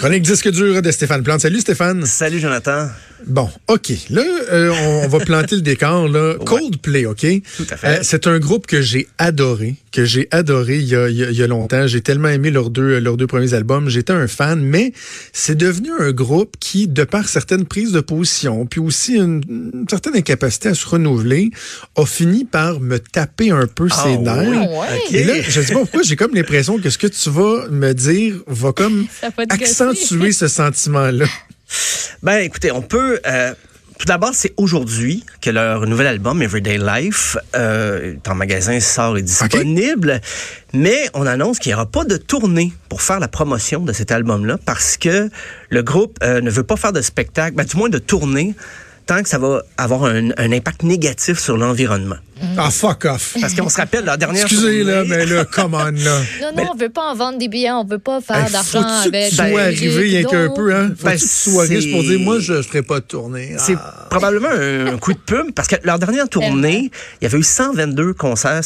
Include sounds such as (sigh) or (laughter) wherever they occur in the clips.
Chronique disque dur de Stéphane Plante. Salut Stéphane. Salut Jonathan. Bon, OK. Là, euh, on, va planter le décor. Là. Coldplay, OK? Tout à fait. Euh, c'est un groupe que j'ai adoré, que j'ai adoré il y, a, il y a, longtemps. J'ai tellement aimé leurs deux, leurs deux premiers albums. J'étais un fan, mais c'est devenu un groupe qui, de par certaines prises de position, puis aussi une, certaine incapacité à se renouveler, a fini par me taper un peu ses ah nerfs. Et là, je sais pas pourquoi, j'ai comme l'impression que ce que tu vas me dire va comme accentuer ce sentiment-là? (laughs) Ben, écoutez, on peut. Euh, tout d'abord, c'est aujourd'hui que leur nouvel album, Everyday Life, euh, est en magasin, sort et disponible. Mais on annonce qu'il n'y aura pas de tournée pour faire la promotion de cet album-là parce que le groupe euh, ne veut pas faire de spectacle, ben, du moins de tournée que ça va avoir un, impact négatif sur l'environnement. Ah, fuck off. Parce qu'on se rappelle la dernière Excusez, là, mais là, come on, là. Non, non, on veut pas en vendre des billets, on veut pas faire d'argent avec. Faut que tu sois arrivé il y a qu'un peu, hein? Faut ben, que tu sois riche pour dire, moi, je ne ferai pas de tournée. C'est ah. probablement un, coup de pub, parce que leur dernière tournée, il y avait eu 122 concerts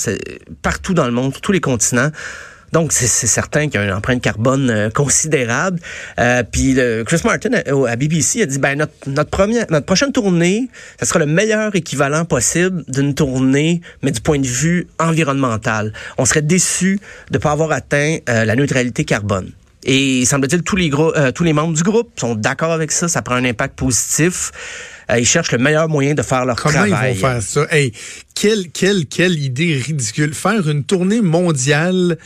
partout dans le monde, sur tous les continents. Donc, c'est certain qu'il y a une empreinte carbone euh, considérable. Euh, puis Chris Martin euh, à, BBC a dit, ben notre, notre, première, notre prochaine tournée, ce sera le meilleur équivalent possible d'une tournée, mais du point de vue environnemental. On serait déçu de ne pas avoir atteint la neutralité carbone. Et semble-t-il, tous les gros, tous les membres du groupe sont d'accord avec ça. Ça prend un impact positif. ils cherchent le meilleur moyen de faire leur travail. Comment ils vont faire ça? Hey, quelle, quelle, quelle idée ridicule. Faire une tournée mondiale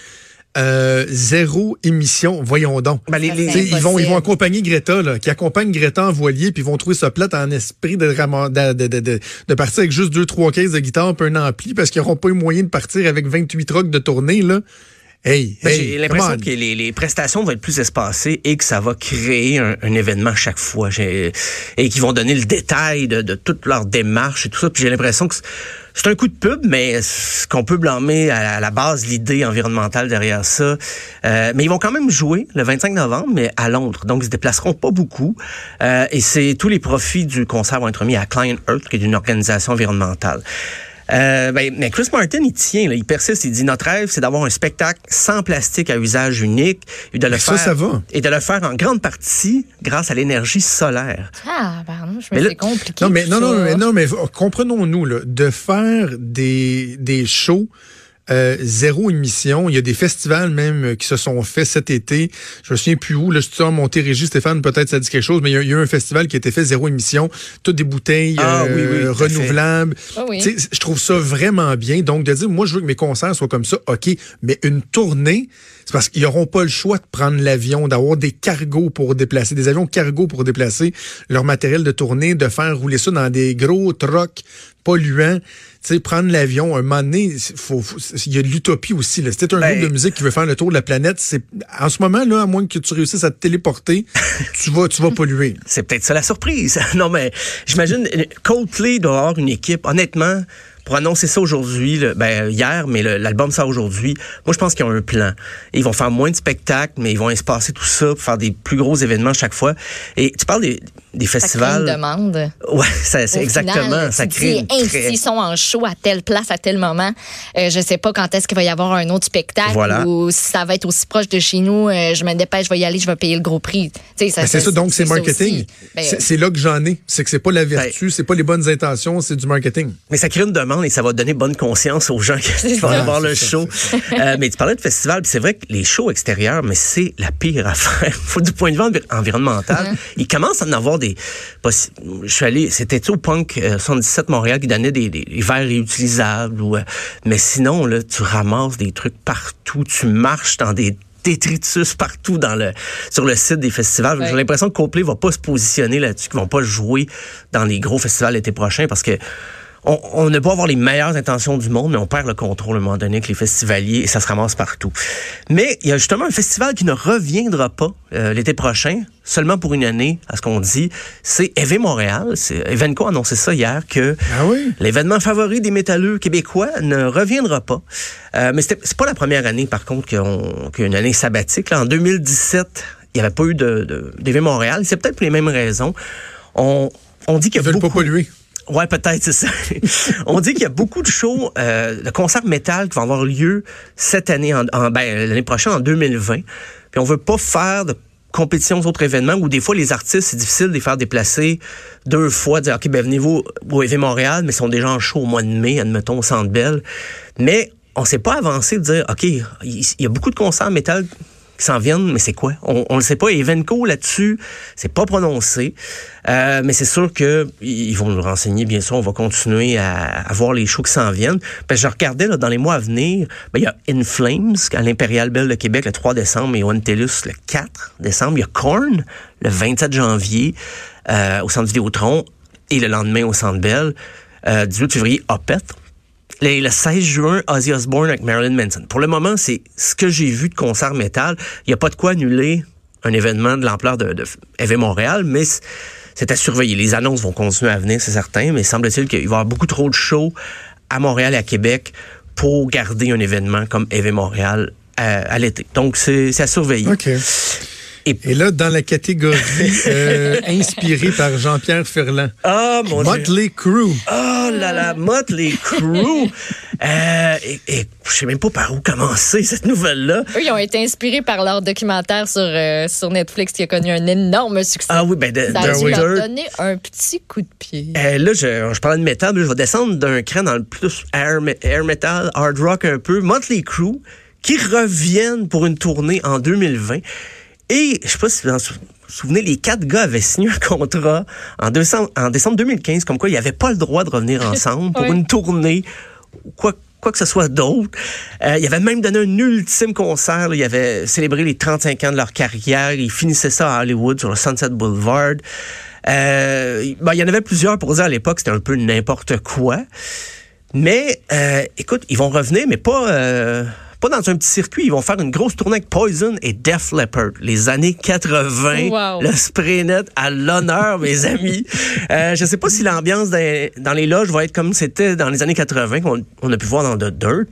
euh, zéro émission. Voyons donc. Ben, ils, vont, ils vont accompagner Greta, là, qui accompagne Greta en voilier, puis ils vont trouver ça plate en esprit de, de, de, de, partir avec juste deux, trois caisses de guitare, un un ampli, parce qu'ils n'auront pas eu moyen de partir avec 28 trucks de tournée. Là. Hey, ben, J'ai l'impression que les, les, prestations vont être plus espacées et que ça va créer un, un événement chaque fois. Et qu'ils vont donner le détail de, de toute leur démarche et tout ça. Puis j'ai l'impression que c'est un coup de pub, mais ce qu'on peut blâmer à la base l'idée environnementale derrière ça. Euh, mais ils vont quand même jouer le 25 novembre, mais à Londres. Donc, ils se déplaceront pas beaucoup. Euh, et c'est tous les profits du concert vont être mis à Client Earth, qui est une organisation environnementale. Euh, ben, mais Chris Martin, il tient, là, il persiste, il dit notre rêve, c'est d'avoir un spectacle sans plastique à usage unique et de le faire ça, va. et de le faire en grande partie grâce à l'énergie solaire. Ah, pardon, je me c'est compliqué. Non, mais non, non, mais non, mais comprenons-nous là, de faire des des shows euh, zéro émission. Il y a des festivals même euh, qui se sont faits cet été. Je me souviens plus où. Là, je suis à Montérégie, Stéphane, peut-être ça dit quelque chose, mais il y, a, eu un festival qui a été fait zéro émission. Toutes des bouteilles ah euh, renouvelables. Ah je trouve ça vraiment bien. Donc, de dire, moi, je veux que mes concerts soient comme ça, OK. Mais une tournée, c'est parce qu'ils n'auront pas le choix de prendre l'avion, d'avoir des cargos pour déplacer, des avions cargos pour déplacer leur matériel de tournée, de faire rouler ça dans des gros trucks polluants. Tu sais, prendre l'avion, un moment donné, il y a de l'utopie aussi. C'était un groupe de ben, musique qui veut faire le tour de la planète. C'est En ce moment, là, à moins que tu réussisses à te téléporter, (laughs) tu vas, tu vas polluer. C'est peut-être ça la surprise. (laughs) non, mais j'imagine, Coldplay doit avoir une équipe, honnêtement, pour annoncer ça aujourd'hui, ben, hier, mais l'album sort aujourd'hui. Moi, je pense qu'ils ont un plan. ils vont faire moins de spectacles, mais ils vont espacer tout ça pour faire des plus gros événements chaque fois. Et tu parles des, des festivals. Ça crée une demande. Ouais, c'est exactement. ça crée. Dis, S'ils sont en show à telle place, à tel moment, euh, je sais pas quand est-ce qu'il va y avoir un autre spectacle ou si ça va être aussi proche de chez nous, euh, je me dépêche, je vais y aller, je vais payer le gros prix. Ben, c'est ça, donc c'est marketing. Ben, c'est là que j'en ai. C'est que c'est pas la vertu, ben, c'est pas les bonnes intentions, c'est du marketing. Mais ça crée une demande et ça va donner bonne conscience aux gens qui vont voir le show. Euh, mais tu parlais de festival, c'est vrai que les shows extérieurs, mais c'est la pire (laughs) affaire. Faut du point de vue environnemental. Mm-hmm. Ils commencent à en avoir des. Je suis allé, c'était au Punk 77 euh, Montréal qui donnait des, verres réutilisables. Ou, euh, mais sinon, là, tu ramasses des trucs partout, tu marches dans des détritus partout dans le sur le site des festivals. J'ai l'impression que Coldplay va pas se positionner là-dessus, qu'ils vont pas jouer dans les gros festivals l'été prochain parce que on, on ne peut avoir les meilleures intentions du monde, mais on perd le contrôle à un moment donné avec les festivaliers et ça se ramasse partout. Mais il y a justement un festival qui ne reviendra pas euh, l'été prochain, seulement pour une année, à ce qu'on dit. C'est EV Montréal. Evenco a annoncé ça hier que ah l'événement favori des métalleux québécois ne reviendra pas. Euh, mais c'est pas la première année, par contre, qu'il y a une année sabbatique. Là, en 2017, il n'y avait pas eu de, d'EV Montréal. C'est peut-être pour les mêmes raisons. On, on dit qu'il y a beaucoup... pas polluer. Ouais, peut-être, c'est ça. (laughs) On dit qu'il y a beaucoup de shows euh, de concerts métal qui vont avoir lieu cette année, en, ben, l'année prochaine, en 2020. Puis on veut pas faire de compétitions, autres événements où des fois les artistes, c'est difficile de les faire déplacer deux fois, dire OK, ben venez-vous au EV Montréal, mais ils sont déjà en show au mois de mai, admettons, au Centre Bell. Mais on s'est pas avancé de dire OK, il y a beaucoup de concerts métal qui s'en viennent, mais c'est quoi? On ne le sait pas. Evenco, là-dessus, c'est pas prononcé. Euh, mais c'est sûr que ils vont nous renseigner, bien sûr. On va continuer à, voir les shows qui s'en viennent. Je regardais dans les mois à venir, ben, il y a In Flames à l'Impérial Bell de Québec le 3 décembre et Antellus le 4 décembre. Il y a Korn le 27 janvier euh, au Centre Vidéotron et le lendemain au Centre Bell. Euh, 18 février, Opeth le 16 juin, Ozzy Osbourne avec Marilyn Manson. Pour le moment, c'est ce que j'ai vu de concert métal. Il n'y a pas de quoi annuler un événement de l'ampleur de, de Montréal, mais c'est à surveiller. Les annonces vont continuer à venir, c'est certain, mais semble-t-il qu'il va y avoir beaucoup trop de shows à Montréal et à Québec pour garder un événement comme EV Montréal à, l'été. Donc, c'est à surveiller. Et, là, dans la catégorie euh, (laughs) inspirée par Jean-Pierre Ferland. Ah, mon Motley Crue. Oh là là, Motley Crue. (laughs) euh, et, je sais même pas par où commencer cette nouvelle-là. Eux, ils ont été inspirés par leur documentaire sur, euh, sur Netflix qui a connu un énorme succès. Ah oui, ben de, Ça a dû leur donner un petit coup de pied. Euh, là, je, je parlais de métal, mais je vais descendre d'un cran dans le plus air, air metal, hard rock un peu. Motley Crue qui reviennent pour une tournée en 2020. Et je sais pas si vous vous souvenez, les quatre gars avaient signé un contrat en décembre, en décembre 2015, comme quoi ils n'avaient pas le droit de revenir (laughs) ensemble pour une tournée, quoi, quoi que ce soit d'autre. Euh, ils avaient même donné un ultime concert. Ils avaient célébré les 35 ans de leur carrière. Ils finissaient ça à Hollywood, sur le Sunset Boulevard. Euh, ben, il y en avait plusieurs pour dire à l'époque, c'était un peu n'importe quoi. Mais, euh, écoute, ils vont revenir, mais pas... Pas dans un petit circuit. Ils vont faire une grosse tournée avec Poison et Def Leppard. Les années 80. Le spray net à l'honneur, (laughs) mes amis. Euh, je sais pas si l'ambiance dans, les loges va être comme c'était dans les années 80 qu'on on a pu voir dans The Dirt.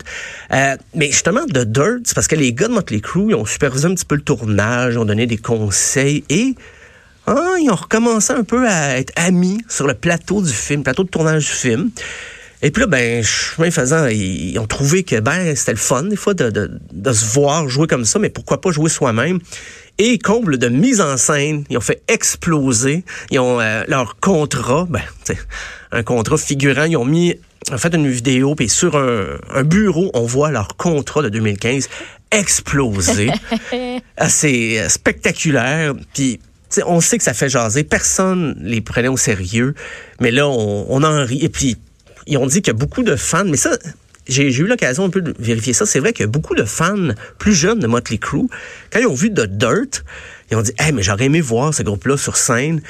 Euh, mais justement, The Dirt, c'est parce que les gars de Motley Crue, ils ont supervisé un petit peu le tournage, ont donné des conseils et ah, ils ont recommencé un peu à être amis sur le plateau du film, plateau de tournage du film. Et puis là, ben, chemin faisant, ils ont trouvé que ben c'était le fun des fois de, de, de, se voir jouer comme ça, mais pourquoi pas jouer soi-même. Et comble de mise en scène, ils ont fait exploser. Ils ont euh, leur contrat, ben, un contrat figurant. Ils ont mis, en fait, une vidéo, puis sur un, un bureau, on voit leur contrat de 2015 exploser. (laughs) C'est euh, spectaculaire. Puis on sait que ça fait jaser. Personne les prenait au sérieux. Mais là, on, on en rit. Et puis, ils ont dit qu'il y a beaucoup de fans, mais ça, j'ai eu l'occasion un peu de vérifier ça. C'est vrai qu'il y a beaucoup de fans plus jeunes de Motley Crue. Quand ils ont vu The Dirt, ils ont dit, hey, mais j'aurais aimé voir ce groupe-là sur scène.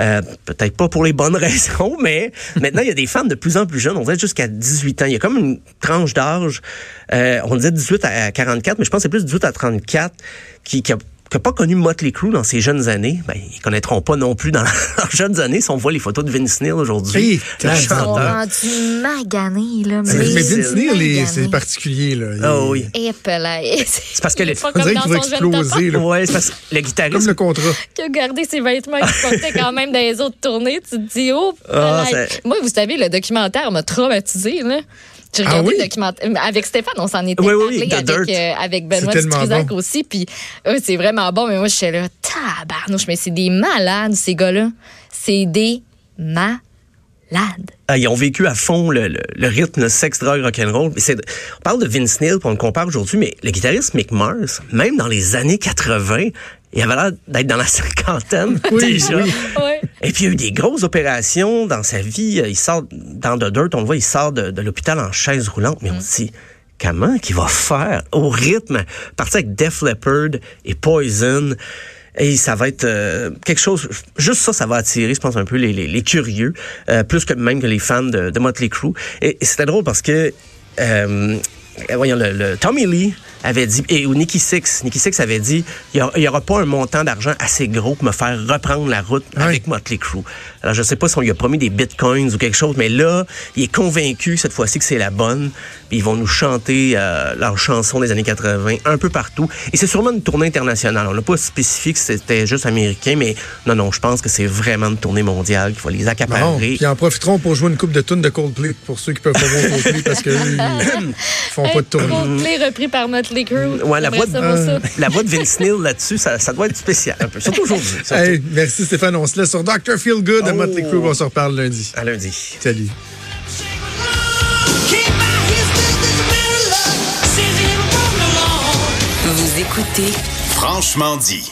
Euh, peut-être pas pour les bonnes (laughs) raisons, mais maintenant, il y a des fans de plus en plus jeunes. On dirait jusqu'à 18 ans. Il y a comme une tranche d'âge. Euh, on disait 18 à 44, mais je pense que c'est plus 18 à 34 qui, qui a qui n'a pas connu Motley Crue dans ses jeunes années, ben, ils connaîtront pas non plus dans (laughs) leurs jeunes années si on voit les photos de Vince Neil aujourd'hui. Ils sont rendus maganés, là. Mais, mais Vince Neil, c'est particulier, là. Ah oui. (laughs) C'est parce que le... On dirait qu'il va exploser, là. Ouais, c'est parce que le guitariste... Comme le contrat. Qui a gardé ses vêtements qu'il portait quand même dans les autres tournées. Tu te dis, oh, ah, Moi, vous savez, le documentaire m'a traumatisé, là. J'ai ah regardé le documentaire. Avec Stéphane, on s'en était parlé avec, euh, avec Benoît Struzac aussi. Puis c'est vraiment bon. Mais moi, je suis là, tabarnouche, mais c'est des malades, ces gars-là. C'est des malades. Ah, ils ont vécu à fond le, le, rythme, le sexe, drogue, rock'n'roll. On parle de Vince Neil, puis on le compare aujourd'hui, mais le guitariste Mick Mars, même dans les années 80, il avait l'air d'être dans la (laughs) cinquantaine déjà. Et puis il y a eu des grosses opérations dans sa vie. Il sort dans The Dirt, on le voit, il sort de, l'hôpital en chaise roulante, mais on mm. se dit comment qu'il va faire au rythme, partir avec Def Leppard et Poison. Et ça va être euh, quelque chose, juste ça, ça va attirer, je pense, un peu les, curieux, euh, plus que même que les fans de, de Motley Crue. Et, c'était drôle parce que, euh, voyons, le Tommy Lee, avait dit, et ou Nicky Six, Nicky Six avait dit, il n'y aura pas un montant d'argent assez gros pour me faire reprendre la route avec Motley Crue. Alors, je sais pas si on lui a promis des bitcoins ou quelque chose, mais là, il est convaincu cette fois-ci que c'est la bonne. Puis ils vont nous chanter euh, leurs chansons des années 80 un peu partout. Et c'est sûrement une tournée internationale. On n'a pas spécifié que c'était juste américain, mais non, non, je pense que c'est vraiment une tournée mondiale qu'il faut les accaparer. Puis ils en profiteront pour jouer une coupe de tunes de Coldplay pour ceux qui peuvent pas voir Coldplay parce qu'ils font (laughs) pas de tournée. Coldplay repris par Motley Motley Crue. Ouais, la voix, de, la voix de Vince Neil là-dessus, ça, ça, doit être spécial un peu. Surtout aujourd'hui. Hey, merci Stéphane. On se laisse sur Dr. Feel Good oh. Motley Crue. On se reparle lundi. À lundi. Salut. Vous écoutez Franchement dit.